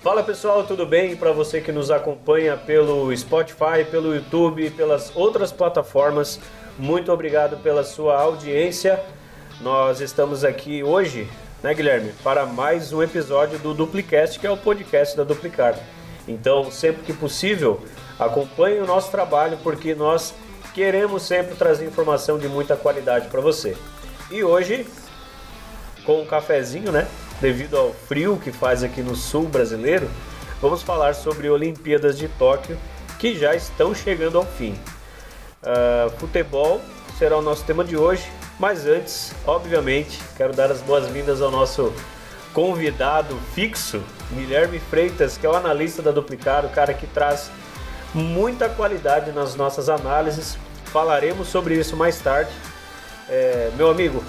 Fala pessoal, tudo bem? Para você que nos acompanha pelo Spotify, pelo YouTube, pelas outras plataformas, muito obrigado pela sua audiência. Nós estamos aqui hoje, né, Guilherme, para mais um episódio do Duplicast, que é o podcast da Duplicar. Então, sempre que possível, acompanhe o nosso trabalho, porque nós queremos sempre trazer informação de muita qualidade para você. E hoje, com um cafezinho, né? Devido ao frio que faz aqui no sul brasileiro, vamos falar sobre Olimpíadas de Tóquio que já estão chegando ao fim. Uh, futebol será o nosso tema de hoje, mas antes, obviamente, quero dar as boas-vindas ao nosso convidado fixo, Guilherme Freitas, que é o analista da Duplicar, o cara que traz muita qualidade nas nossas análises. Falaremos sobre isso mais tarde. É, meu amigo,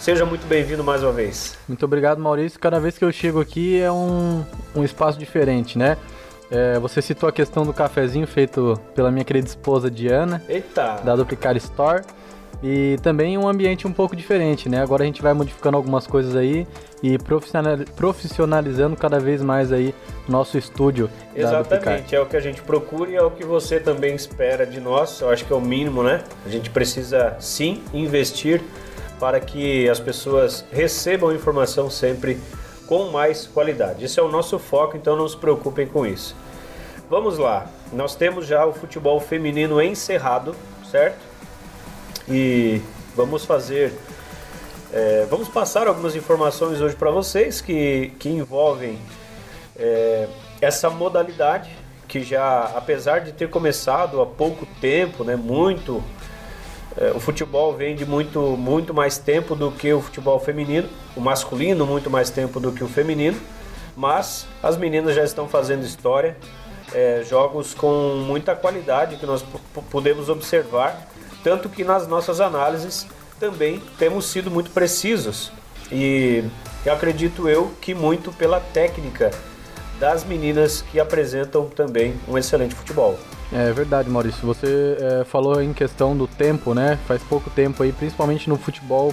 seja muito bem-vindo mais uma vez. Muito obrigado, Maurício. Cada vez que eu chego aqui é um, um espaço diferente, né? É, você citou a questão do cafezinho feito pela minha querida esposa Diana. Eita! Da Duplicar Store. E também um ambiente um pouco diferente, né? Agora a gente vai modificando algumas coisas aí e profissionalizando cada vez mais aí nosso estúdio. Exatamente, é o que a gente procura e é o que você também espera de nós. Eu acho que é o mínimo, né? A gente precisa sim investir para que as pessoas recebam informação sempre com mais qualidade. Esse é o nosso foco, então não se preocupem com isso. Vamos lá, nós temos já o futebol feminino encerrado, certo? e vamos fazer, é, vamos passar algumas informações hoje para vocês que, que envolvem é, essa modalidade que já, apesar de ter começado há pouco tempo, né, muito, o futebol vem de muito, muito mais tempo do que o futebol feminino, o masculino muito mais tempo do que o feminino, mas as meninas já estão fazendo história, é, jogos com muita qualidade que nós podemos observar tanto que nas nossas análises também temos sido muito precisos e eu acredito eu que muito pela técnica das meninas que apresentam também um excelente futebol. É verdade, Maurício. Você é, falou em questão do tempo, né? Faz pouco tempo aí, principalmente no futebol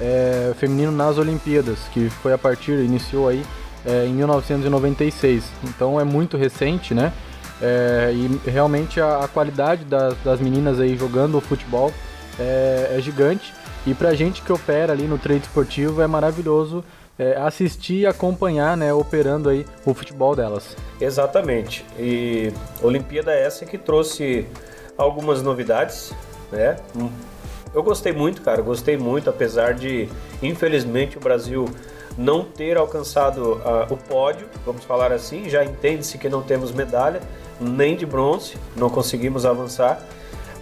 é, feminino nas Olimpíadas, que foi a partir, iniciou aí é, em 1996. Então é muito recente, né? É, e realmente a, a qualidade das, das, meninas aí jogando o futebol é, é, gigante. E pra gente que opera ali no trade esportivo é maravilhoso é, assistir e acompanhar, né, operando aí o futebol delas. Exatamente. E Olimpíada é essa que trouxe algumas novidades, né? Eu gostei muito, cara, gostei muito, apesar de, infelizmente, o Brasil não ter alcançado uh, o pódio, vamos falar assim, já entende-se que não temos medalha, nem de bronze, não conseguimos avançar,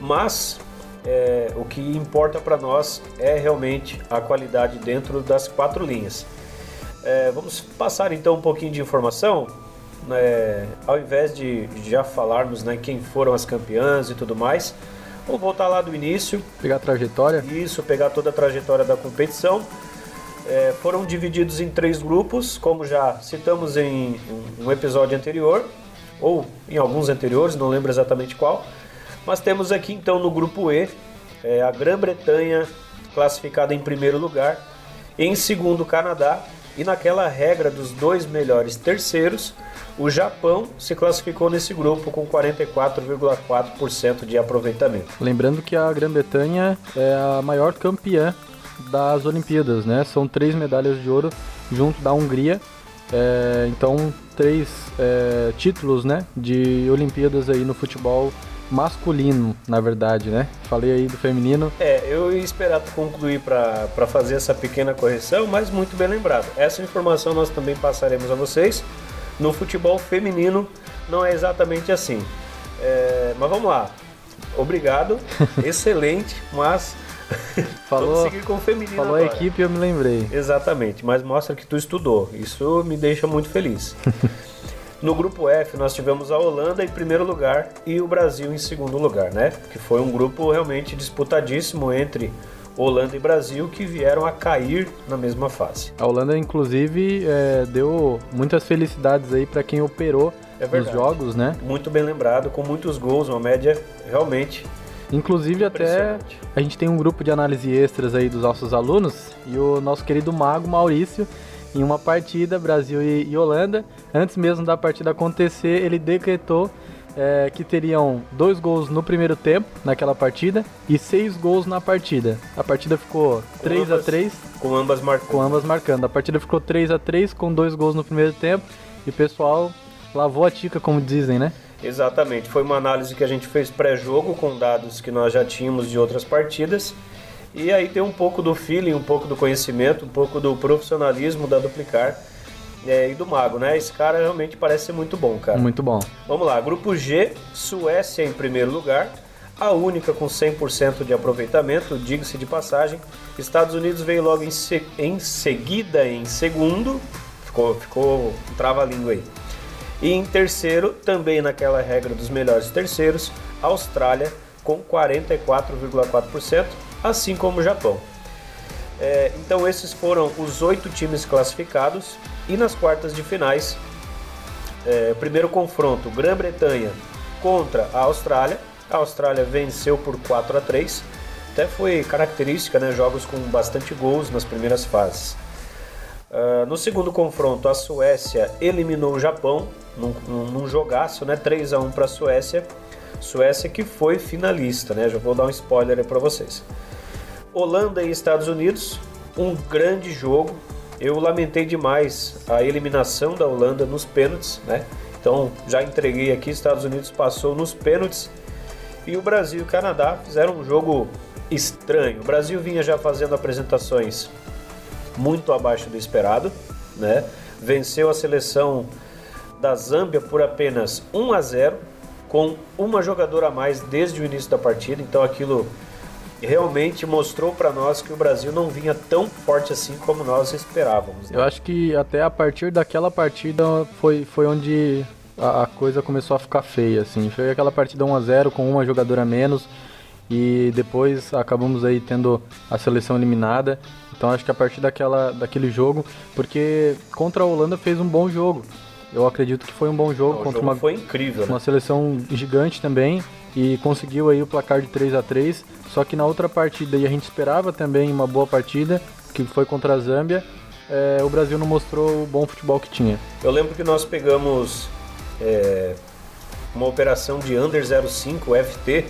mas é, o que importa para nós é realmente a qualidade dentro das quatro linhas. É, vamos passar então um pouquinho de informação, né, ao invés de já falarmos né, quem foram as campeãs e tudo mais, vamos voltar lá do início. Pegar a trajetória? Isso, pegar toda a trajetória da competição. É, foram divididos em três grupos, como já citamos em um episódio anterior ou em alguns anteriores, não lembro exatamente qual. Mas temos aqui então no grupo E é, a Grã-Bretanha classificada em primeiro lugar, em segundo o Canadá e naquela regra dos dois melhores terceiros, o Japão se classificou nesse grupo com 44,4% de aproveitamento. Lembrando que a Grã-Bretanha é a maior campeã das Olimpíadas, né? São três medalhas de ouro junto da Hungria é, então, três é, títulos né, de Olimpíadas aí no futebol masculino, na verdade, né? Falei aí do feminino. É, eu ia esperar concluir para fazer essa pequena correção, mas muito bem lembrado. Essa informação nós também passaremos a vocês. No futebol feminino não é exatamente assim. É, mas vamos lá. Obrigado, excelente, mas falou, Falou a equipe eu me lembrei. Exatamente, mas mostra que tu estudou. Isso me deixa muito feliz. No grupo F nós tivemos a Holanda em primeiro lugar e o Brasil em segundo lugar, né? Que foi um grupo realmente disputadíssimo entre Holanda e Brasil que vieram a cair na mesma fase. A Holanda, inclusive, é, deu muitas felicidades aí para quem operou é nos jogos, né? Muito bem lembrado, com muitos gols, uma média realmente Inclusive até a gente tem um grupo de análise extras aí dos nossos alunos e o nosso querido mago Maurício, em uma partida, Brasil e, e Holanda. Antes mesmo da partida acontecer, ele decretou é, que teriam dois gols no primeiro tempo, naquela partida, e seis gols na partida. A partida ficou 3 a 3 Com ambas marcando. Com ambas marcando. A partida ficou 3 a 3 com dois gols no primeiro tempo. E o pessoal lavou a tica, como dizem, né? Exatamente. Foi uma análise que a gente fez pré-jogo com dados que nós já tínhamos de outras partidas. E aí tem um pouco do feeling, um pouco do conhecimento, um pouco do profissionalismo da Duplicar é, e do Mago, né? Esse cara realmente parece ser muito bom, cara. Muito bom. Vamos lá, grupo G, Suécia em primeiro lugar, a única com 100% de aproveitamento, diga-se de passagem. Estados Unidos veio logo em, se... em seguida em segundo, ficou, ficou um trava-língua aí. E em terceiro, também naquela regra dos melhores terceiros, Austrália com 44,4%, assim como o Japão. É, então esses foram os oito times classificados e nas quartas de finais, é, primeiro confronto, Grã-Bretanha contra a Austrália. A Austrália venceu por 4 a 3. Até foi característica, né? Jogos com bastante gols nas primeiras fases. Uh, no segundo confronto, a Suécia eliminou o Japão num, num, jogaço, né? 3 a 1 para a Suécia. Suécia que foi finalista, né? Já vou dar um spoiler para vocês. Holanda e Estados Unidos, um grande jogo, eu lamentei demais a eliminação da Holanda nos pênaltis, né? Então já entreguei aqui, Estados Unidos passou nos pênaltis e o Brasil e o Canadá fizeram um jogo estranho. O Brasil vinha já fazendo apresentações muito abaixo do esperado, né? Venceu a seleção da Zâmbia por apenas 1 a 0 com uma jogadora a mais desde o início da partida, então aquilo realmente mostrou para nós que o Brasil não vinha tão forte assim como nós esperávamos. Né? Eu acho que até a partir daquela partida foi, foi onde a, a coisa começou a ficar feia, assim. Foi aquela partida 1 a 0 com uma jogadora menos e depois acabamos aí tendo a seleção eliminada. Então acho que a partir daquela, daquele jogo, porque contra a Holanda fez um bom jogo. Eu acredito que foi um bom jogo Não, contra jogo uma, foi incrível, uma né? seleção gigante também e conseguiu aí o placar de 3 a 3 Só que na outra partida, e a gente esperava também uma boa partida, que foi contra a Zâmbia, é, o Brasil não mostrou o bom futebol que tinha. Eu lembro que nós pegamos é, uma operação de Under 05 FT,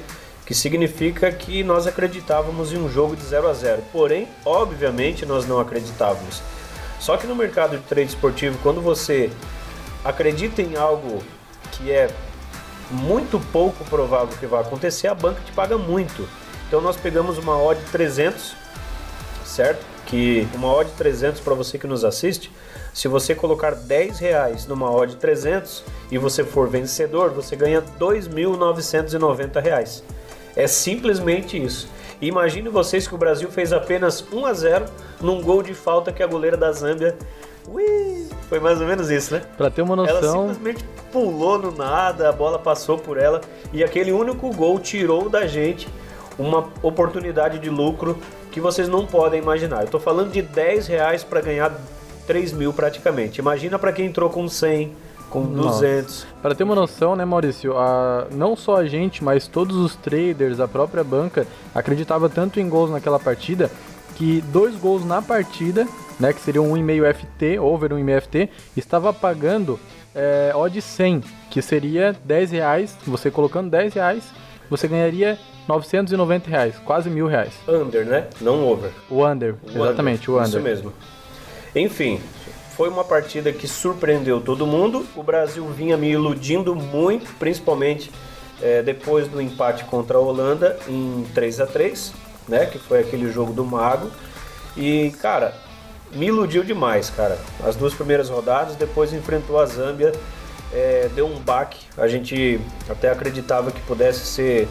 que significa que nós acreditávamos em um jogo de 0 a 0. Porém, obviamente, nós não acreditávamos. Só que no mercado de trade esportivo, quando você acredita em algo que é muito pouco provável que vai acontecer, a banca te paga muito. Então nós pegamos uma odd 300, certo? Que uma odd 300 para você que nos assiste, se você colocar 10 reais numa odd 300 e você for vencedor, você ganha 2.990 reais. É simplesmente isso. Imagine vocês que o Brasil fez apenas 1 a 0 num gol de falta que a goleira da Zâmbia Ui, foi mais ou menos isso, né? Pra ter uma noção. Ela simplesmente pulou no nada, a bola passou por ela e aquele único gol tirou da gente uma oportunidade de lucro que vocês não podem imaginar. Eu tô falando de 10 reais para ganhar 3 mil praticamente. Imagina para quem entrou com 100, com 200. Para ter uma noção, né, Maurício, a, não só a gente, mas todos os traders, a própria banca, acreditava tanto em gols naquela partida que dois gols na partida né, que seria um 1,5 FT, over 1,5 FT, estava pagando é, odd 100, que seria 10 reais, você colocando 10 reais, você ganharia 990 reais, quase mil reais. Under, né? Não over. O under, o exatamente, under. o under. Isso mesmo. Enfim, foi uma partida que surpreendeu todo mundo. O Brasil vinha me iludindo muito, principalmente é, depois do empate contra a Holanda em 3 a 3 né? Que foi aquele jogo do Mago. E, cara, me iludiu demais, cara. As duas primeiras rodadas, depois enfrentou a Zâmbia, é, deu um baque. A gente até acreditava que pudesse ser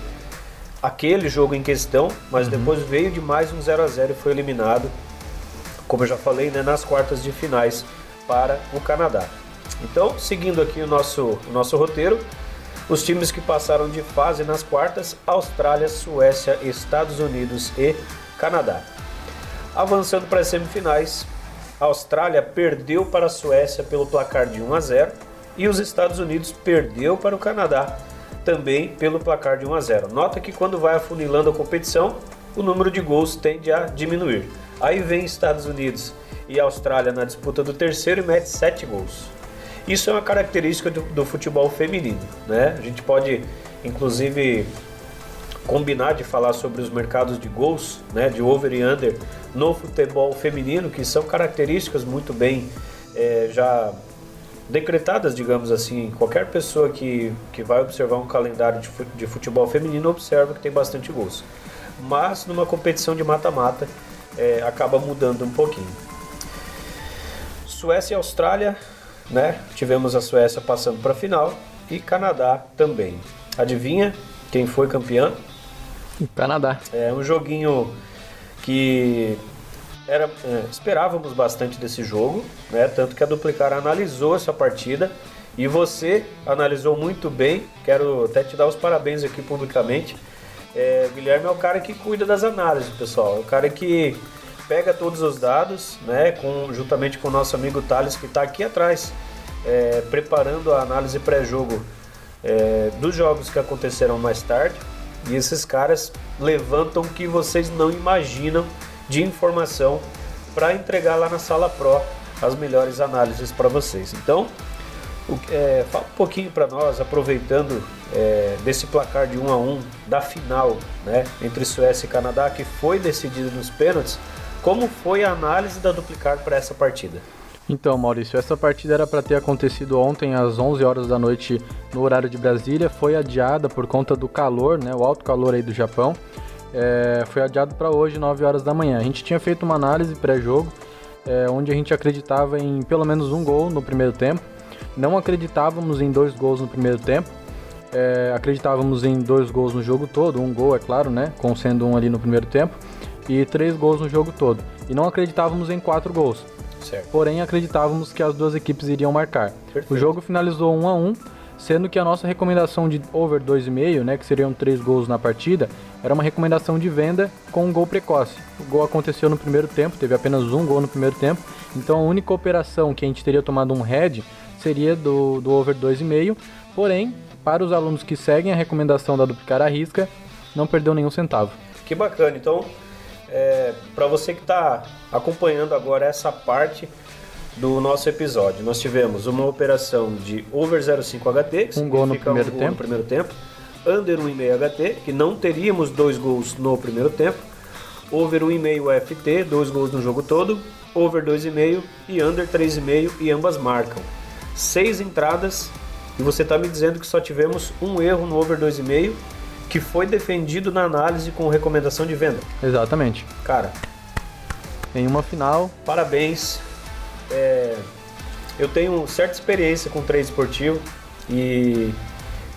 aquele jogo em questão, mas uhum. depois veio de mais um 0 a 0 e foi eliminado, como eu já falei, né, nas quartas de finais para o Canadá. Então, seguindo aqui o nosso, o nosso roteiro, os times que passaram de fase nas quartas: Austrália, Suécia, Estados Unidos e Canadá. Avançando para as semifinais, a Austrália perdeu para a Suécia pelo placar de 1 a 0 e os Estados Unidos perdeu para o Canadá também pelo placar de 1 a 0. Nota que quando vai afunilando a competição, o número de gols tende a diminuir. Aí vem Estados Unidos e Austrália na disputa do terceiro e mete 7 gols. Isso é uma característica do, do futebol feminino, né? A gente pode, inclusive, combinar de falar sobre os mercados de gols, né, de over e under no futebol feminino, que são características muito bem é, já decretadas, digamos assim. Qualquer pessoa que, que vai observar um calendário de futebol feminino observa que tem bastante gols. Mas numa competição de mata-mata é, acaba mudando um pouquinho. Suécia e Austrália, né? Tivemos a Suécia passando para a final e Canadá também. Adivinha quem foi campeão? Canadá. É um joguinho que era, é, esperávamos bastante desse jogo, né? Tanto que a Duplicar analisou essa partida e você analisou muito bem. Quero até te dar os parabéns aqui publicamente. É, o Guilherme é o cara que cuida das análises, pessoal. É o cara que pega todos os dados, né? Com, juntamente com o nosso amigo Thales que está aqui atrás, é, preparando a análise pré-jogo é, dos jogos que acontecerão mais tarde. E esses caras levantam o que vocês não imaginam de informação para entregar lá na sala Pro as melhores análises para vocês. Então, o, é, fala um pouquinho para nós, aproveitando é, desse placar de 1 um a 1 um, da final né, entre Suécia e Canadá, que foi decidido nos pênaltis, como foi a análise da Duplicar para essa partida? Então, Maurício, essa partida era para ter acontecido ontem às 11 horas da noite no horário de Brasília, foi adiada por conta do calor, né, o alto calor aí do Japão. É, foi adiado para hoje, 9 horas da manhã. A gente tinha feito uma análise pré-jogo, é, onde a gente acreditava em pelo menos um gol no primeiro tempo. Não acreditávamos em dois gols no primeiro tempo. É, acreditávamos em dois gols no jogo todo, um gol, é claro, né? Com sendo um ali no primeiro tempo, e três gols no jogo todo. E não acreditávamos em quatro gols. Certo. Porém, acreditávamos que as duas equipes iriam marcar. Perfeito. O jogo finalizou 1 a 1 sendo que a nossa recomendação de over 2,5, né, que seriam três gols na partida, era uma recomendação de venda com um gol precoce. O gol aconteceu no primeiro tempo, teve apenas um gol no primeiro tempo, então a única operação que a gente teria tomado um head seria do, do over 2,5, porém, para os alunos que seguem a recomendação da duplicar a risca, não perdeu nenhum centavo. Que bacana, então é, para você que está acompanhando agora essa parte do nosso episódio, nós tivemos uma operação de over 0,5 HT, que um gol no primeiro um gol tempo. no primeiro tempo, under 1,5 HT, que não teríamos dois gols no primeiro tempo, over 1,5 FT, dois gols no jogo todo, over 2,5 e under 3,5 e ambas marcam. Seis entradas e você está me dizendo que só tivemos um erro no over 2,5 que foi defendido na análise com recomendação de venda. Exatamente. Cara, em uma final. Parabéns. É, eu tenho certa experiência com trade esportivo e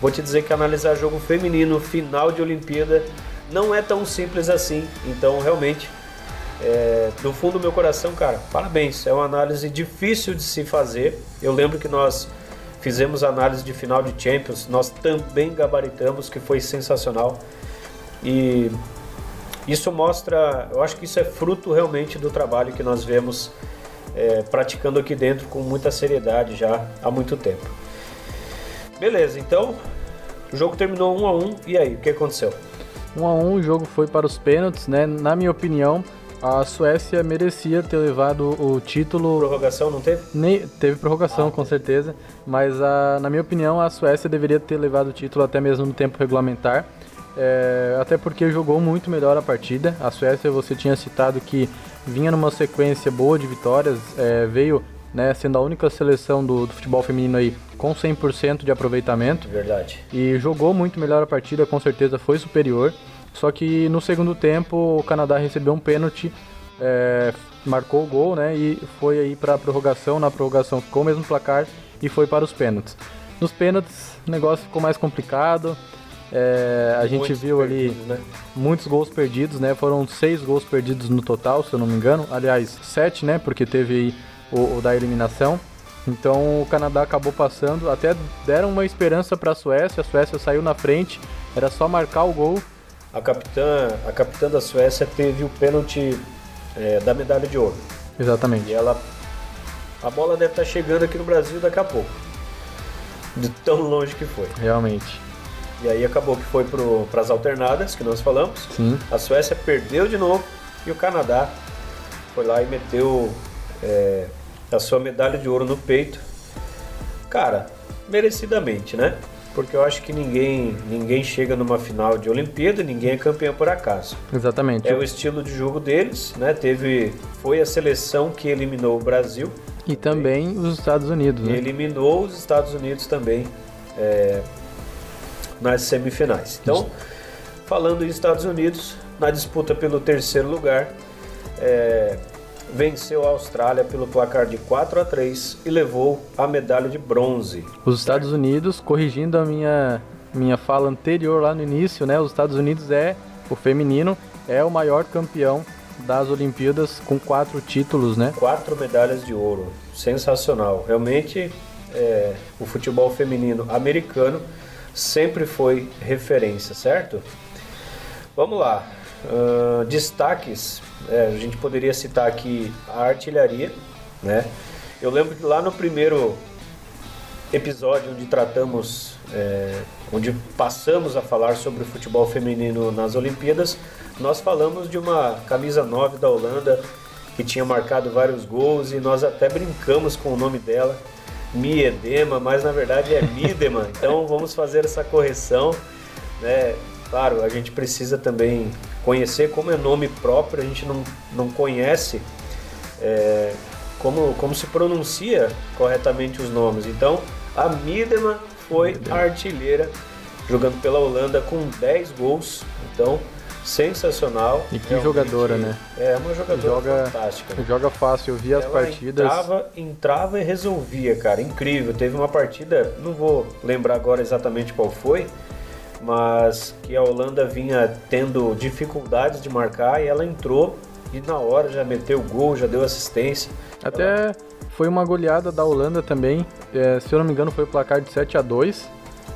vou te dizer que analisar jogo feminino final de Olimpíada não é tão simples assim. Então, realmente, é, do fundo do meu coração, cara, parabéns. É uma análise difícil de se fazer. Eu lembro que nós Fizemos análise de final de Champions, nós também gabaritamos, que foi sensacional. E isso mostra, eu acho que isso é fruto realmente do trabalho que nós vemos é, praticando aqui dentro com muita seriedade já há muito tempo. Beleza, então o jogo terminou 1 a 1 e aí, o que aconteceu? 1 a 1 o jogo foi para os pênaltis, né? Na minha opinião, a Suécia merecia ter levado o título. Prorrogação não teve? Nem, teve prorrogação, ah, com certeza. Mas, a, na minha opinião, a Suécia deveria ter levado o título até mesmo no tempo regulamentar. É, até porque jogou muito melhor a partida. A Suécia, você tinha citado que vinha numa sequência boa de vitórias, é, veio né, sendo a única seleção do, do futebol feminino aí com 100% de aproveitamento. Verdade. E jogou muito melhor a partida, com certeza foi superior. Só que no segundo tempo o Canadá recebeu um pênalti, é, marcou o gol, né? E foi aí para a prorrogação. Na prorrogação ficou o mesmo placar e foi para os pênaltis. Nos pênaltis o negócio ficou mais complicado. É, a gente viu ali né? muitos gols perdidos, né? Foram seis gols perdidos no total, se eu não me engano. Aliás, sete, né? Porque teve aí o, o da eliminação. Então o Canadá acabou passando. Até deram uma esperança para a Suécia. A Suécia saiu na frente. Era só marcar o gol a capitã, a capitã da Suécia teve o pênalti é, da medalha de ouro. Exatamente. E ela. A bola deve estar chegando aqui no Brasil daqui a pouco. De tão longe que foi. Realmente. E aí acabou que foi para as alternadas, que nós falamos. Sim. A Suécia perdeu de novo e o Canadá foi lá e meteu é, a sua medalha de ouro no peito. Cara, merecidamente, né? Porque eu acho que ninguém, ninguém chega numa final de Olimpíada, ninguém é campeão por acaso. Exatamente. É o estilo de jogo deles, né? Teve, foi a seleção que eliminou o Brasil. E também os Estados Unidos, né? Eliminou os Estados Unidos também é, nas semifinais. Então, falando em Estados Unidos, na disputa pelo terceiro lugar, é, venceu a Austrália pelo placar de 4 a 3 e levou a medalha de bronze. Os Estados Unidos, corrigindo a minha, minha fala anterior lá no início, né? Os Estados Unidos é, o feminino, é o maior campeão das Olimpíadas com quatro títulos, né? Quatro medalhas de ouro. Sensacional. Realmente, é, o futebol feminino americano sempre foi referência, certo? Vamos lá. Uh, destaques, é, a gente poderia citar aqui a artilharia, né? Eu lembro que lá no primeiro episódio onde tratamos, é, onde passamos a falar sobre o futebol feminino nas Olimpíadas, nós falamos de uma camisa 9 da Holanda que tinha marcado vários gols e nós até brincamos com o nome dela, Miedema, mas na verdade é Miedema. então vamos fazer essa correção, né? Claro, a gente precisa também conhecer como é nome próprio, a gente não, não conhece é, como, como se pronuncia corretamente os nomes. Então, a Miedema foi a artilheira, jogando pela Holanda com 10 gols. Então, sensacional. E que jogadora, né? É uma jogadora joga, fantástica. Joga fácil, eu vi as Ela partidas. Entrava, entrava e resolvia, cara. Incrível. Teve uma partida, não vou lembrar agora exatamente qual foi, mas que a Holanda vinha tendo dificuldades de marcar e ela entrou e na hora já meteu gol, já deu assistência. Até ela... foi uma goleada da Holanda também, é, se eu não me engano foi o placar de 7 a 2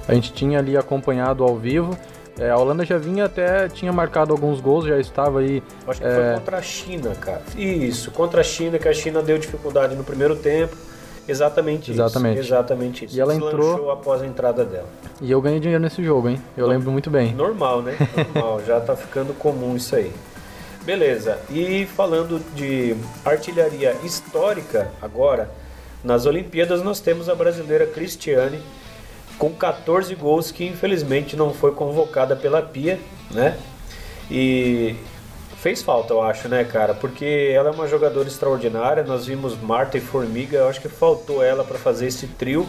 A gente tinha ali acompanhado ao vivo. É, a Holanda já vinha até, tinha marcado alguns gols, já estava aí. Acho que é... foi contra a China, cara. Isso, contra a China, que a China deu dificuldade no primeiro tempo. Exatamente, Exatamente. isso. Exatamente isso. E ela entrou após a entrada dela. E eu ganhei dinheiro nesse jogo, hein? Eu lembro muito bem. Normal, né? Normal, já tá ficando comum isso aí. Beleza. E falando de artilharia histórica agora, nas Olimpíadas nós temos a brasileira Cristiane com 14 gols que infelizmente não foi convocada pela Pia, né? E fez falta, eu acho, né, cara? Porque ela é uma jogadora extraordinária. Nós vimos Marta e Formiga, eu acho que faltou ela para fazer esse trio,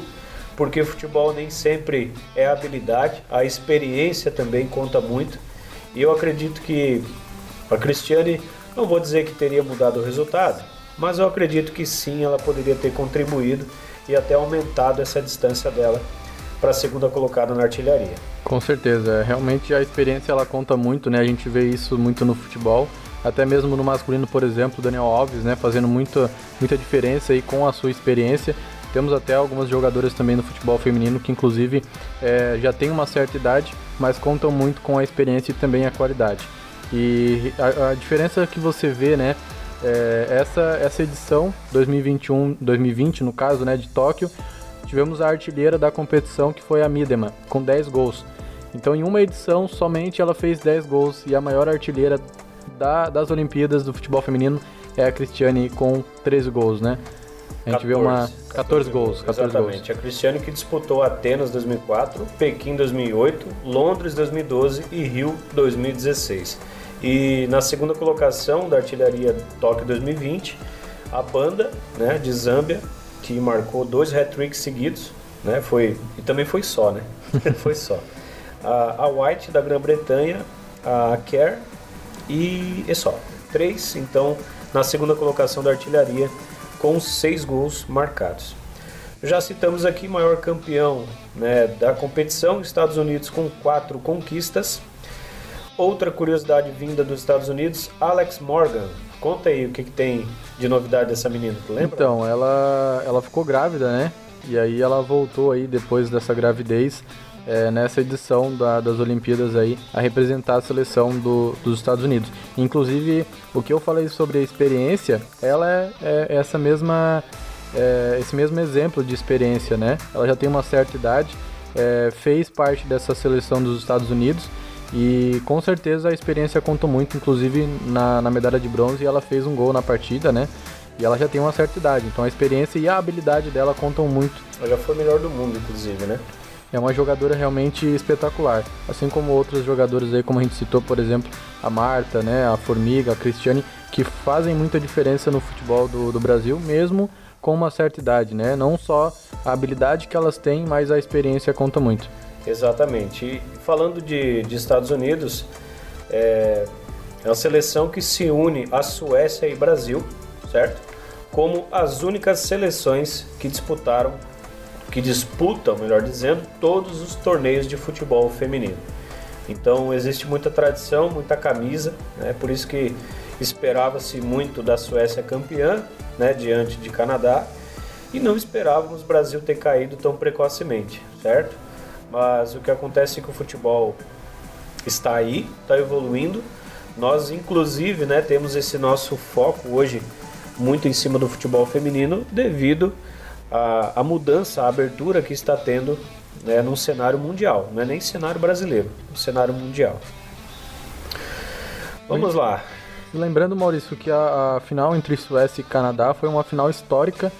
porque futebol nem sempre é habilidade, a experiência também conta muito. E eu acredito que a Cristiane, não vou dizer que teria mudado o resultado, mas eu acredito que sim, ela poderia ter contribuído e até aumentado essa distância dela para a segunda colocada na artilharia. Com certeza, realmente a experiência ela conta muito, né? A gente vê isso muito no futebol, até mesmo no masculino, por exemplo, Daniel Alves, né, fazendo muita, muita diferença aí com a sua experiência. Temos até algumas jogadoras também no futebol feminino que, inclusive, é, já tem uma certa idade, mas contam muito com a experiência e também a qualidade. E a, a diferença que você vê, né, é, essa, essa edição 2021, 2020, no caso, né, de Tóquio, tivemos a artilheira da competição que foi a Midema, com 10 gols. Então, em uma edição, somente ela fez 10 gols e a maior artilheira da, das Olimpíadas do futebol feminino é a Cristiane com 13 gols, né? A gente 14, vê uma 14, 14 gols, 14 exatamente. Gols. A Cristiane que disputou Atenas 2004, Pequim 2008, Londres 2012 e Rio 2016. E na segunda colocação da artilharia Tóquio 2020, a banda, né, de Zâmbia que marcou dois hat-tricks seguidos, né? Foi e também foi só, né? foi só. A, a White da Grã-Bretanha, a Kerr e, e só. Três, então, na segunda colocação da artilharia, com seis gols marcados. Já citamos aqui maior campeão né, da competição, Estados Unidos com quatro conquistas. Outra curiosidade vinda dos Estados Unidos, Alex Morgan, Conta aí o que, que tem de novidade dessa menina, tu lembra? Então, ela, ela ficou grávida, né? E aí ela voltou aí depois dessa gravidez é, nessa edição da, das Olimpíadas aí a representar a seleção do, dos Estados Unidos. Inclusive, o que eu falei sobre a experiência, ela é, é essa mesma é, esse mesmo exemplo de experiência, né? Ela já tem uma certa idade, é, fez parte dessa seleção dos Estados Unidos e com certeza a experiência contou muito, inclusive na, na medalha de bronze, ela fez um gol na partida, né? E ela já tem uma certa idade, então a experiência e a habilidade dela contam muito. Ela já foi melhor do mundo, inclusive, né? É uma jogadora realmente espetacular. Assim como outros jogadores aí, como a gente citou, por exemplo, a Marta, né, a Formiga, a Cristiane, que fazem muita diferença no futebol do, do Brasil, mesmo com uma certa idade, né? Não só a habilidade que elas têm, mas a experiência conta muito. Exatamente. E falando de, de Estados Unidos, é, é uma seleção que se une à Suécia e Brasil, certo? Como as únicas seleções que disputaram, que disputam, melhor dizendo, todos os torneios de futebol feminino. Então existe muita tradição, muita camisa, né? Por isso que esperava-se muito da Suécia campeã, né? Diante de Canadá e não esperávamos o Brasil ter caído tão precocemente, certo? Mas o que acontece é que o futebol está aí, está evoluindo. Nós, inclusive, né, temos esse nosso foco hoje muito em cima do futebol feminino devido à, mudança, à abertura que está tendo né, cenário mundial. Não é nem cenário brasileiro, é um cenário mundial. Vamos lá. Lembrando, Maurício, que a, a final entre Suécia e Canadá foi uma final histórica,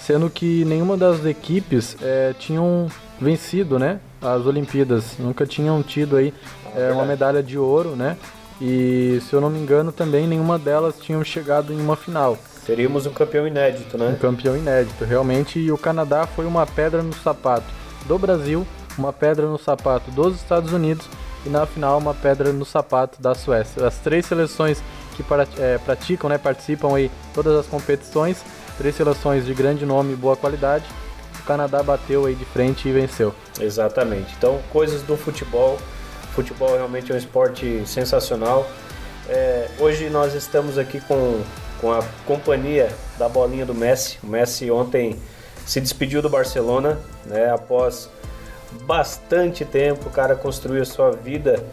sendo que nenhuma das equipes é, tinham vencido, né, as Olimpíadas. Nunca tinham tido aí é, uma medalha de ouro, né? E se eu não me engano, também nenhuma delas tinham chegado em uma final. Teríamos um campeão inédito, né? Um campeão inédito, realmente. E o Canadá foi uma pedra no sapato do Brasil, uma pedra no sapato dos Estados Unidos e na final uma pedra no sapato da Suécia. As três seleções que é, praticam, né, participam aí todas as competições, três seleções de grande nome e boa qualidade. O Canadá bateu aí de frente e venceu. Exatamente. Então, coisas do futebol futebol realmente é um esporte sensacional. É, hoje nós estamos aqui com, com a companhia da bolinha do Messi. O Messi ontem se despediu do Barcelona, né, após bastante tempo, o cara construiu a sua vida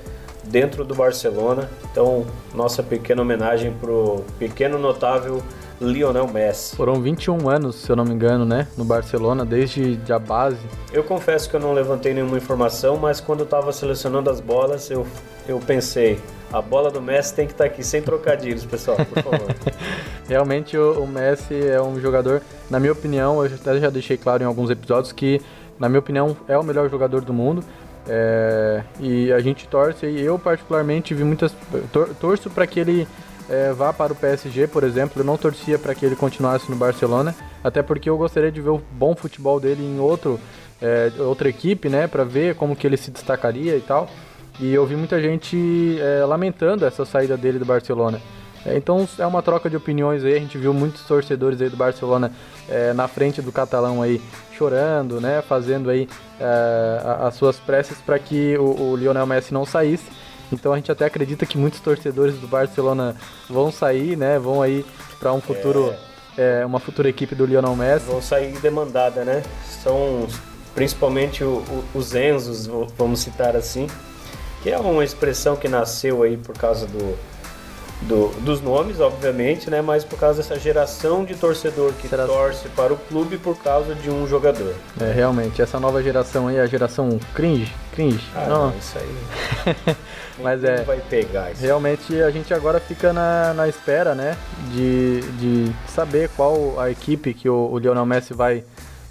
dentro do Barcelona. Então, nossa pequena homenagem pro pequeno notável Lionel Messi. Foram 21 anos, se eu não me engano, né, no Barcelona, desde a base. Eu confesso que eu não levantei nenhuma informação, mas quando eu estava selecionando as bolas, eu, eu pensei, a bola do Messi tem que estar tá aqui, sem trocadilhos, pessoal, por favor. Realmente o, o, Messi é um jogador, na minha opinião, eu até já deixei claro em alguns episódios que, na minha opinião, é o melhor jogador do mundo. É, e a gente torce, e eu particularmente vi muitas. Tor, torço para que ele é, vá para o PSG, por exemplo. Eu não torcia para que ele continuasse no Barcelona, até porque eu gostaria de ver o bom futebol dele em outro, é, outra equipe, né, para ver como que ele se destacaria e tal. E eu vi muita gente é, lamentando essa saída dele do Barcelona. É, então é uma troca de opiniões aí. A gente viu muitos torcedores aí do Barcelona é, na frente do catalão aí chorando, né, fazendo aí é, as suas preces para que o, o Lionel Messi não saísse. Então a gente até acredita que muitos torcedores do Barcelona vão sair, né? Vão aí para um futuro, é... É, uma futura equipe do Lionel Messi. Vão sair demandada, né? São principalmente o, o, os Enzos, vamos citar assim, que é uma expressão que nasceu aí por causa do, do, dos nomes, obviamente, né? Mas por causa dessa geração de torcedor que Será... torce para o clube por causa de um jogador. É, realmente, essa nova geração aí, a geração cringe, cringe. Ah, não, não isso aí. Mas é. vai pegar isso. Realmente a gente agora fica na, na espera, né? De, de saber qual a equipe que o, o Lionel Messi vai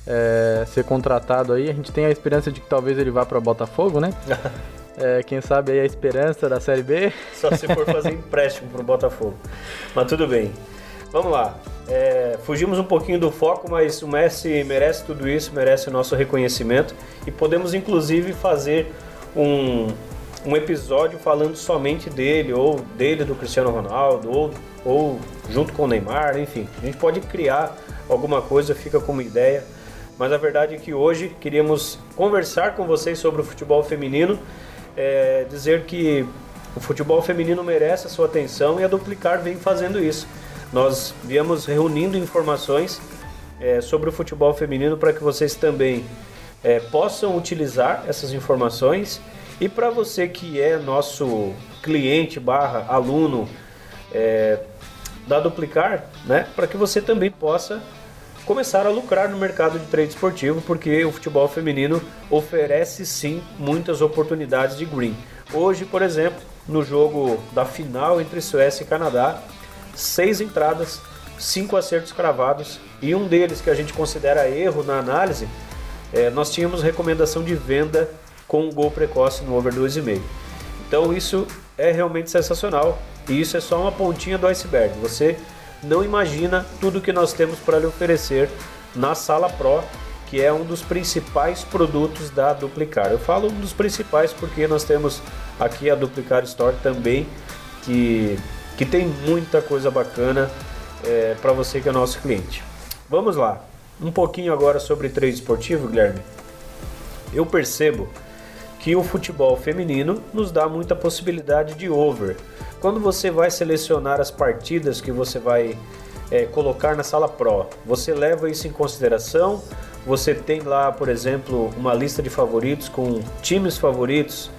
é, ser contratado aí. A gente tem a esperança de que talvez ele vá para Botafogo, né? É, quem sabe aí a esperança da Série B. Só se for fazer empréstimo para o Botafogo. Mas tudo bem. Vamos lá. É, fugimos um pouquinho do foco, mas o Messi merece tudo isso, merece o nosso reconhecimento e podemos inclusive fazer um, um episódio falando somente dele, ou dele do Cristiano Ronaldo, ou, ou junto com o Neymar, enfim. A gente pode criar alguma coisa, fica como ideia. Mas a verdade é que hoje queríamos conversar com vocês sobre o futebol feminino, é, dizer que o futebol feminino merece a sua atenção e a Duplicar vem fazendo isso. Nós viemos reunindo informações é, sobre o futebol feminino para que vocês também é, possam utilizar essas informações e para você que é nosso cliente barra aluno é, da Duplicar, né, para que você também possa começar a lucrar no mercado de trade esportivo, porque o futebol feminino oferece sim muitas oportunidades de green. Hoje, por exemplo, no jogo da final entre Suécia e Canadá, seis entradas cinco acertos cravados e um deles que a gente considera erro na análise, é, nós tínhamos recomendação de venda com um gol precoce no over 2,5. Então isso é realmente sensacional e isso é só uma pontinha do iceberg. Você não imagina tudo que nós temos para lhe oferecer na Sala Pro, que é um dos principais produtos da Duplicar. Eu falo um dos principais porque nós temos aqui a Duplicar Store também, que, que tem muita coisa bacana é, para você que é nosso cliente. Vamos lá, um pouquinho agora sobre trade esportivo, Guilherme. Eu percebo que o futebol feminino nos dá muita possibilidade de over. Quando você vai selecionar as partidas que você vai é, colocar na sala Pro, você leva isso em consideração? Você tem lá, por exemplo, uma lista de favoritos com times favoritos,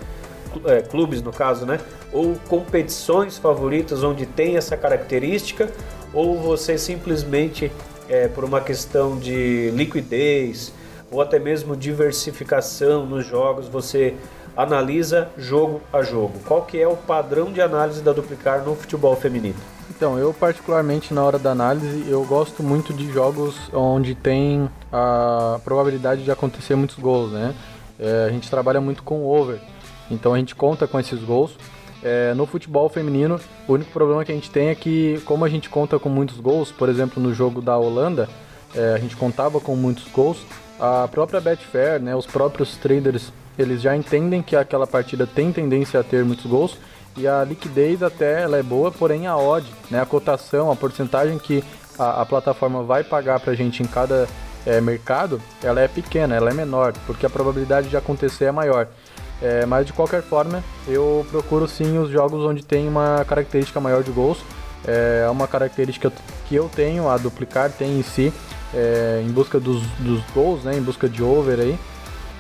é, clubes no caso, né? Ou competições favoritas onde tem essa característica? Ou você simplesmente, é, por uma questão de liquidez, ou até mesmo diversificação nos jogos, você analisa jogo a jogo. Qual que é o padrão de análise da Duplicar no futebol feminino? Então, eu particularmente na hora da análise, eu gosto muito de jogos onde tem a probabilidade de acontecer muitos gols, né? É, a gente trabalha muito com over, então a gente conta com esses gols. É, no futebol feminino, o único problema que a gente tem é que, como a gente conta com muitos gols, por exemplo, no jogo da Holanda, é, a gente contava com muitos gols, a própria Betfair, né, os próprios traders, eles já entendem que aquela partida tem tendência a ter muitos gols e a liquidez até ela é boa, porém a odd, né, a cotação, a porcentagem que a, a plataforma vai pagar para a gente em cada é, mercado, ela é pequena, ela é menor, porque a probabilidade de acontecer é maior. É, mas de qualquer forma, eu procuro sim os jogos onde tem uma característica maior de gols. É uma característica que eu tenho, a duplicar tem em si, é, em busca dos, dos gols, né, em busca de over aí.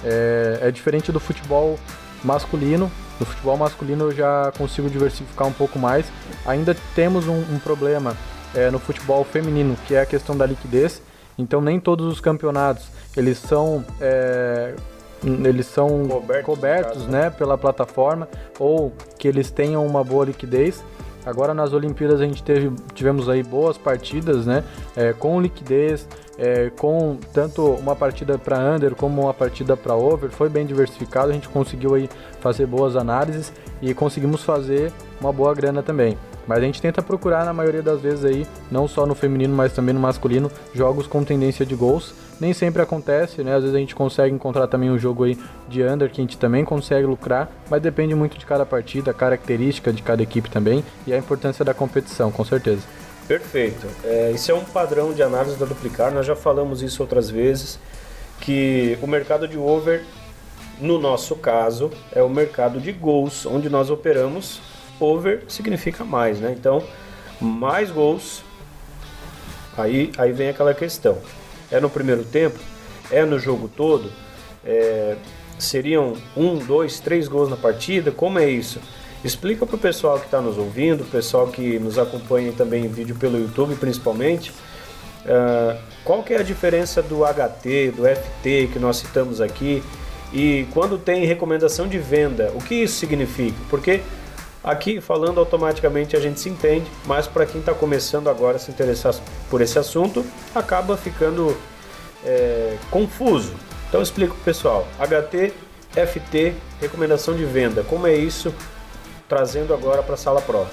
É, é, diferente do futebol masculino. No futebol masculino eu já consigo diversificar um pouco mais. Ainda temos um, um problema é, no futebol feminino, que é a questão da liquidez. Então nem todos os campeonatos eles são é, eles são cobertos, cobertos caso, né, pela plataforma ou que eles tenham uma boa liquidez. Agora nas Olimpíadas a gente teve, tivemos aí boas partidas, né? É, com liquidez, é, com tanto uma partida para under como uma partida para over, foi bem diversificado, a gente conseguiu aí fazer boas análises e conseguimos fazer uma boa grana também. Mas a gente tenta procurar na maioria das vezes aí, não só no feminino, mas também no masculino, jogos com tendência de gols nem sempre acontece, né? Às vezes a gente consegue encontrar também um jogo aí de under que a gente também consegue lucrar, mas depende muito de cada partida, característica de cada equipe também e a importância da competição, com certeza. Perfeito. É, isso é um padrão de análise da Duplicar, nós já falamos isso outras vezes, que o mercado de over, no nosso caso, é o mercado de gols, onde nós operamos. Over significa mais, né? Então, mais gols, aí, aí vem aquela questão é no primeiro tempo? É no jogo todo? É, seriam um, dois, três gols na partida? Como é isso? Explica para o pessoal que está nos ouvindo, o pessoal que nos acompanha também em vídeo pelo YouTube principalmente, uh, qual que é a diferença do HT, do FT que nós citamos aqui e quando tem recomendação de venda, o que isso significa? Porque Aqui, falando automaticamente, a gente se entende, mas para quem está começando agora a se interessar por esse assunto, acaba ficando é, confuso. Então, explico para o pessoal: HT, FT, recomendação de venda. Como é isso? Trazendo agora para a sala Pro.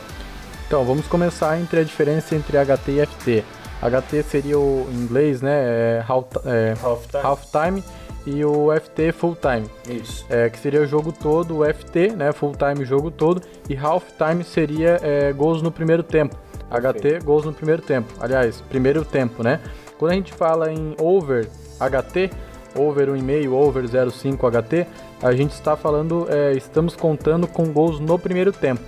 Então, vamos começar entre a diferença entre HT e FT. HT seria o em inglês, né? É, half, é, half time. Half time e o FT full time. Isso. É, que seria o jogo todo, o FT, né, full time jogo todo, e half time seria é, gols no primeiro tempo. Perfeito. HT, gols no primeiro tempo. Aliás, primeiro tempo, né? Quando a gente fala em over HT, over 1,5, over 0,5 HT, a gente está falando, é, estamos contando com gols no primeiro tempo.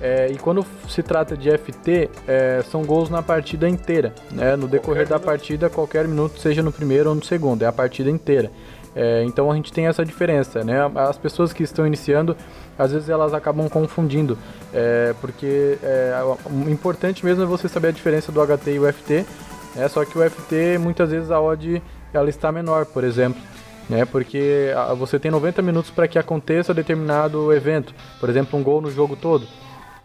É, e quando se trata de FT, é, são gols na partida inteira. Né? No decorrer qualquer da minuto. partida, qualquer minuto, seja no primeiro ou no segundo, é a partida inteira. É, então a gente tem essa diferença, né? As pessoas que estão iniciando, às vezes elas acabam confundindo, é, porque é, o importante mesmo é você saber a diferença do HT e o FT, né? Só que o FT, muitas vezes a odd ela está menor, por exemplo, né? Porque você tem 90 minutos para que aconteça determinado evento, por exemplo, um gol no jogo todo.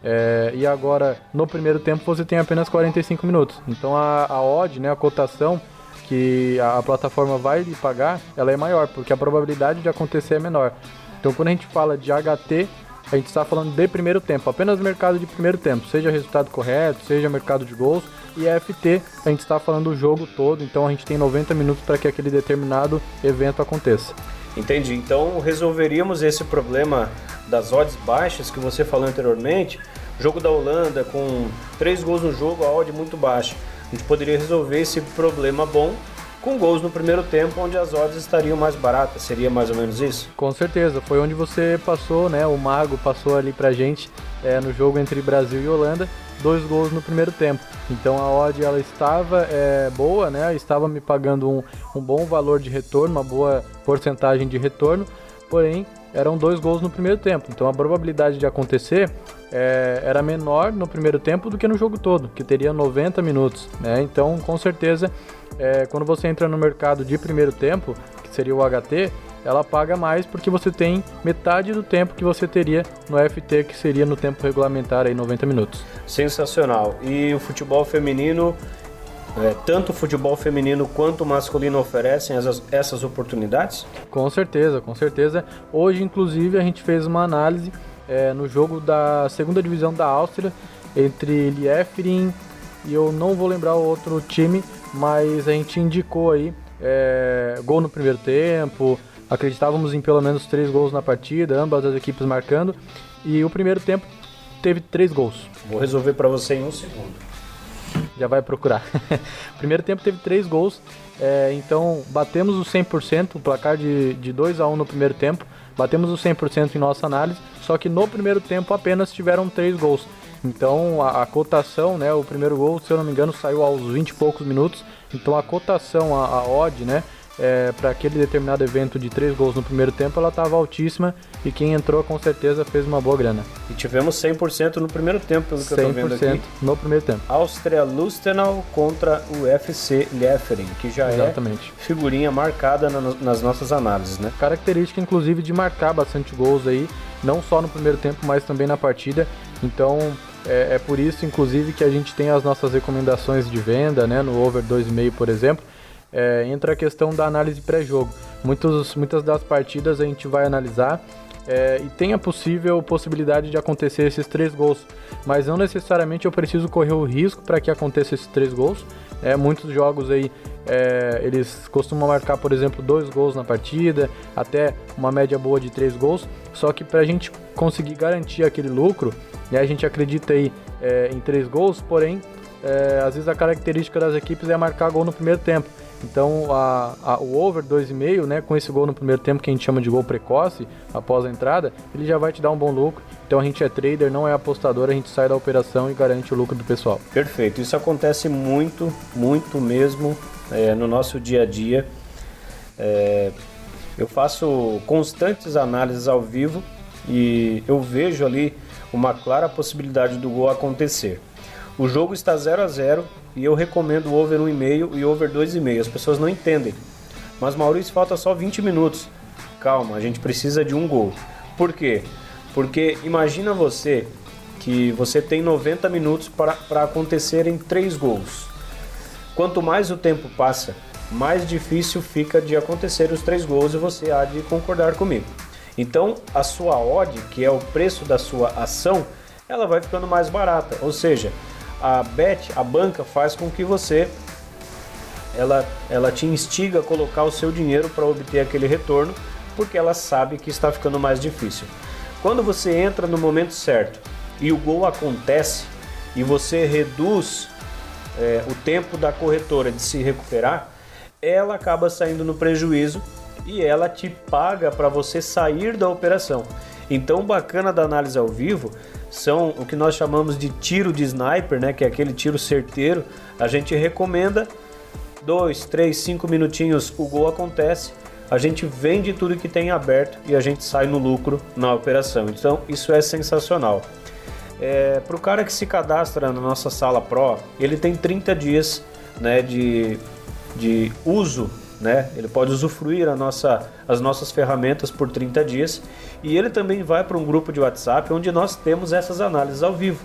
É, e agora, no primeiro tempo, você tem apenas 45 minutos. Então a, a odd, né, a cotação que a, plataforma vai lhe pagar, ela é maior, porque a probabilidade de acontecer é menor. Então quando a gente fala de HT, a gente está falando de primeiro tempo, apenas mercado de primeiro tempo, seja resultado correto, seja mercado de gols. E a FT, a gente está falando o jogo todo, então a gente tem 90 minutos para que aquele determinado evento aconteça. Entendi. Então resolveríamos esse problema das odds baixas que você falou anteriormente. Jogo da Holanda com três gols no jogo, a odd muito baixa. A gente poderia resolver esse problema bom com gols no primeiro tempo, onde as odds estariam mais baratas. Seria mais ou menos isso? Com certeza, foi onde você passou, né? O Mago passou ali pra gente é, no jogo entre Brasil e Holanda, dois gols no primeiro tempo. Então a odd ela estava é, boa, né? Estava me pagando um, um bom valor de retorno, uma boa porcentagem de retorno, porém eram dois gols no primeiro tempo. Então a probabilidade de acontecer é, era menor no primeiro tempo do que no jogo todo, que teria 90 minutos. Né? Então, com certeza, é, quando você entra no mercado de primeiro tempo, que seria o HT, ela paga mais porque você tem metade do tempo que você teria no FT, que seria no tempo regulamentar aí 90 minutos. Sensacional. E o futebol feminino, é, tanto o futebol feminino quanto o masculino oferecem essas, essas oportunidades? Com certeza, com certeza. Hoje, inclusive, a gente fez uma análise é, no jogo da segunda divisão da Áustria entre Liefering e eu não vou lembrar o outro time, mas a gente indicou aí é, gol no primeiro tempo, acreditávamos em pelo menos três gols na partida, ambas as equipes marcando, e o primeiro tempo teve três gols. Vou resolver para você em um segundo. Já vai procurar. primeiro tempo teve três gols, é, então batemos o 100%, o placar de, de 2 a 1 no primeiro tempo, batemos o 100% em nossa análise, só que no primeiro tempo apenas tiveram três gols. Então a, a, cotação, né, o primeiro gol, se eu não me engano, saiu aos 20 e poucos minutos. Então a cotação, a, a odd, né, é, para aquele determinado evento de três gols no primeiro tempo, ela estava altíssima e quem entrou com certeza fez uma boa grana. E tivemos 100% no primeiro tempo, pelo que eu estou vendo aqui. no primeiro tempo. Áustria Lustenau contra o UFC Liefering, que já é Exatamente. é figurinha marcada na, nas nossas análises, né? Característica, inclusive, de marcar bastante gols aí, não só no primeiro tempo, mas também na partida. Então, é, é, por isso, inclusive, que a gente tem as nossas recomendações de venda, né, no over 2,5, por exemplo, é, entra a questão da análise pré-jogo. Muitas das partidas a gente vai analisar é, e tem a possível possibilidade de acontecer esses três gols, mas não necessariamente eu preciso correr o risco para que aconteça esses três gols. É, muitos jogos aí é, eles costumam marcar, por exemplo, dois gols na partida, até uma média boa de três gols. Só que para a gente conseguir garantir aquele lucro, né, a gente acredita aí é, em três gols, porém, é, às vezes a característica das equipes é marcar gol no primeiro tempo. Então a, a, o over 2,5, né, com esse gol no primeiro tempo que a gente chama de gol precoce, após a entrada, ele já vai te dar um bom lucro. Então a gente é trader, não é apostador, a gente sai da operação e garante o lucro do pessoal. Perfeito, isso acontece muito, muito mesmo é, no nosso dia a dia. É, eu faço constantes análises ao vivo e eu vejo ali uma clara possibilidade do gol acontecer. O jogo está 0 a 0 e eu recomendo over 1,5 e over 2,5. As pessoas não entendem. Mas Maurício, falta só 20 minutos. Calma, a gente precisa de um gol. Por quê? Porque imagina você que você tem 90 minutos para acontecerem três gols. Quanto mais o tempo passa, mais difícil fica de acontecer os três gols e você há de concordar comigo. Então, a sua odd, que é o preço da sua ação, ela vai ficando mais barata. Ou seja, a bet, a banca, faz com que você ela, ela te instiga a colocar o seu dinheiro para obter aquele retorno, porque ela sabe que está ficando mais difícil. Quando você entra no momento certo e o gol acontece e você reduz é, o tempo da corretora de se recuperar, ela acaba saindo no prejuízo e ela te paga para você sair da operação. Então, bacana da análise ao vivo são o que nós chamamos de tiro de sniper, né? Que é aquele tiro certeiro. A gente recomenda dois, três, cinco minutinhos o gol acontece, a gente vende tudo que tem aberto e a gente sai no lucro na operação. Então, isso é sensacional. É, Para o cara que se cadastra na nossa sala Pro, ele tem 30 dias né, de, de uso né? Ele pode usufruir nossa, as nossas ferramentas por 30 dias e ele também vai para um grupo de WhatsApp onde nós temos essas análises ao vivo.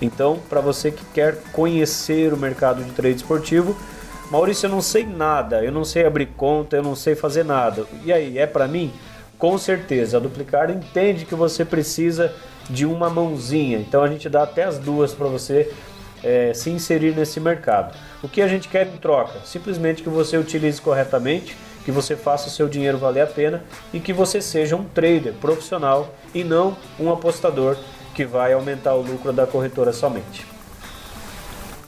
Então, para você que quer conhecer o mercado de trade esportivo, Maurício, eu não sei nada, eu não sei abrir conta, eu não sei fazer nada. E aí, é para mim? Com certeza, a Duplicar entende que você precisa de uma mãozinha. Então a gente dá até as duas para você é, se inserir nesse mercado. O que a gente quer em troca? Simplesmente que você utilize corretamente, que você faça o seu dinheiro valer a pena e que você seja um trader profissional e não um apostador que vai aumentar o lucro da corretora somente.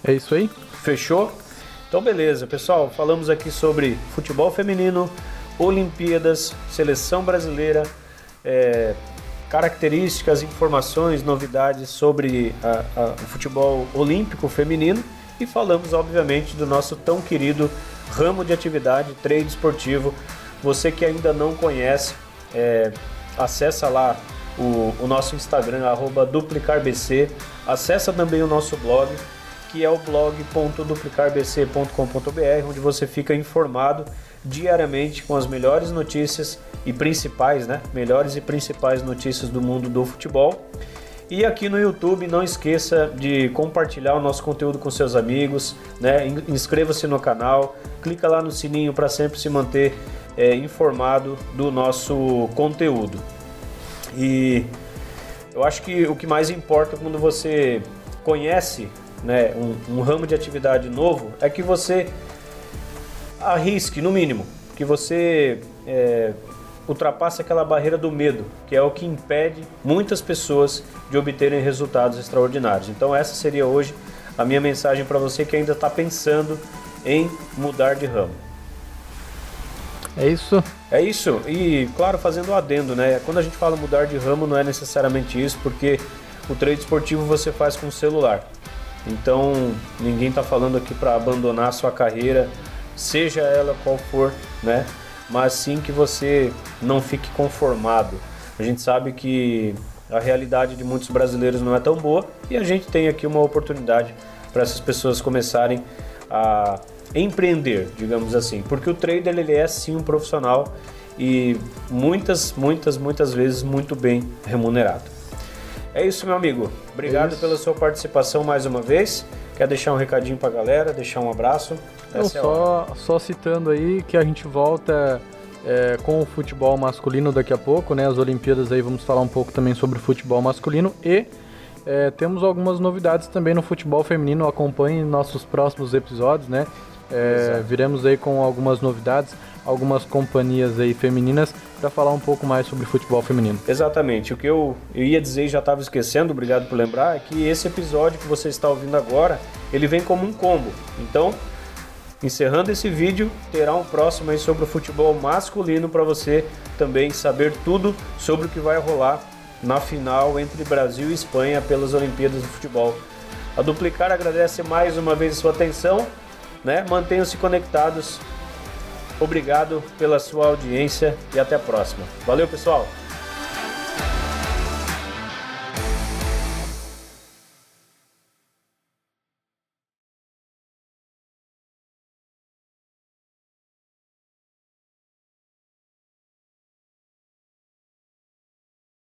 É isso aí? Fechou? Então, beleza, pessoal. Falamos aqui sobre futebol feminino, Olimpíadas, seleção brasileira, é, características, informações, novidades sobre a, a, o futebol olímpico feminino e falamos, obviamente, do nosso tão querido ramo de atividade, trade esportivo. Você que ainda não conhece, é, acessa lá o, o nosso Instagram, duplicarbc, acessa também o nosso blog, que é o blog.duplicarbc.com.br, onde você fica informado diariamente com as melhores notícias e principais, né? Melhores e principais notícias do mundo do futebol. E aqui no YouTube, não esqueça de compartilhar o nosso conteúdo com seus amigos, né? Inscreva-se no canal, clica lá no sininho para sempre se manter é, informado do nosso conteúdo. E eu acho que o que mais importa quando você conhece né, um, um ramo de atividade novo é que você arrisque, no mínimo, que você é, ultrapasse aquela barreira do medo, que é o que impede muitas pessoas de obterem resultados extraordinários. Então, essa seria hoje a minha mensagem para você que ainda está pensando em mudar de ramo. É isso? É isso. E, claro, fazendo o adendo, né? Quando a gente fala mudar de ramo, não é necessariamente isso, porque o trade esportivo você faz com o celular. Então, ninguém está falando aqui para abandonar a sua carreira seja ela qual for, né? Mas sim que você não fique conformado. A gente sabe que a realidade de muitos brasileiros não é tão boa e a gente tem aqui uma oportunidade para essas pessoas começarem a empreender, digamos assim, porque o trader ele é sim um profissional e muitas, muitas, muitas vezes muito bem remunerado. É isso, meu amigo. Obrigado é pela sua participação mais uma vez. Quer deixar um recadinho para a galera, deixar um abraço? Não, é só, só citando aí que a gente volta é, com o futebol masculino daqui a pouco, né? As Olimpíadas aí vamos falar um pouco também sobre o futebol masculino e é, temos algumas novidades também no futebol feminino. Acompanhe nossos próximos episódios, né? É, viremos aí com algumas novidades, algumas companhias aí femininas para falar um pouco mais sobre futebol feminino. Exatamente. O que eu, eu ia dizer e já estava esquecendo, obrigado por lembrar, é que esse episódio que você está ouvindo agora, ele vem como um combo. Então, Encerrando esse vídeo, terá um próximo aí sobre o futebol masculino para você também saber tudo sobre o que vai rolar na final entre Brasil e Espanha pelas Olimpíadas de Futebol. A Duplicar agradece mais uma vez a sua atenção, né? Mantenham-se conectados. Obrigado pela sua audiência e até a próxima. Valeu, pessoal!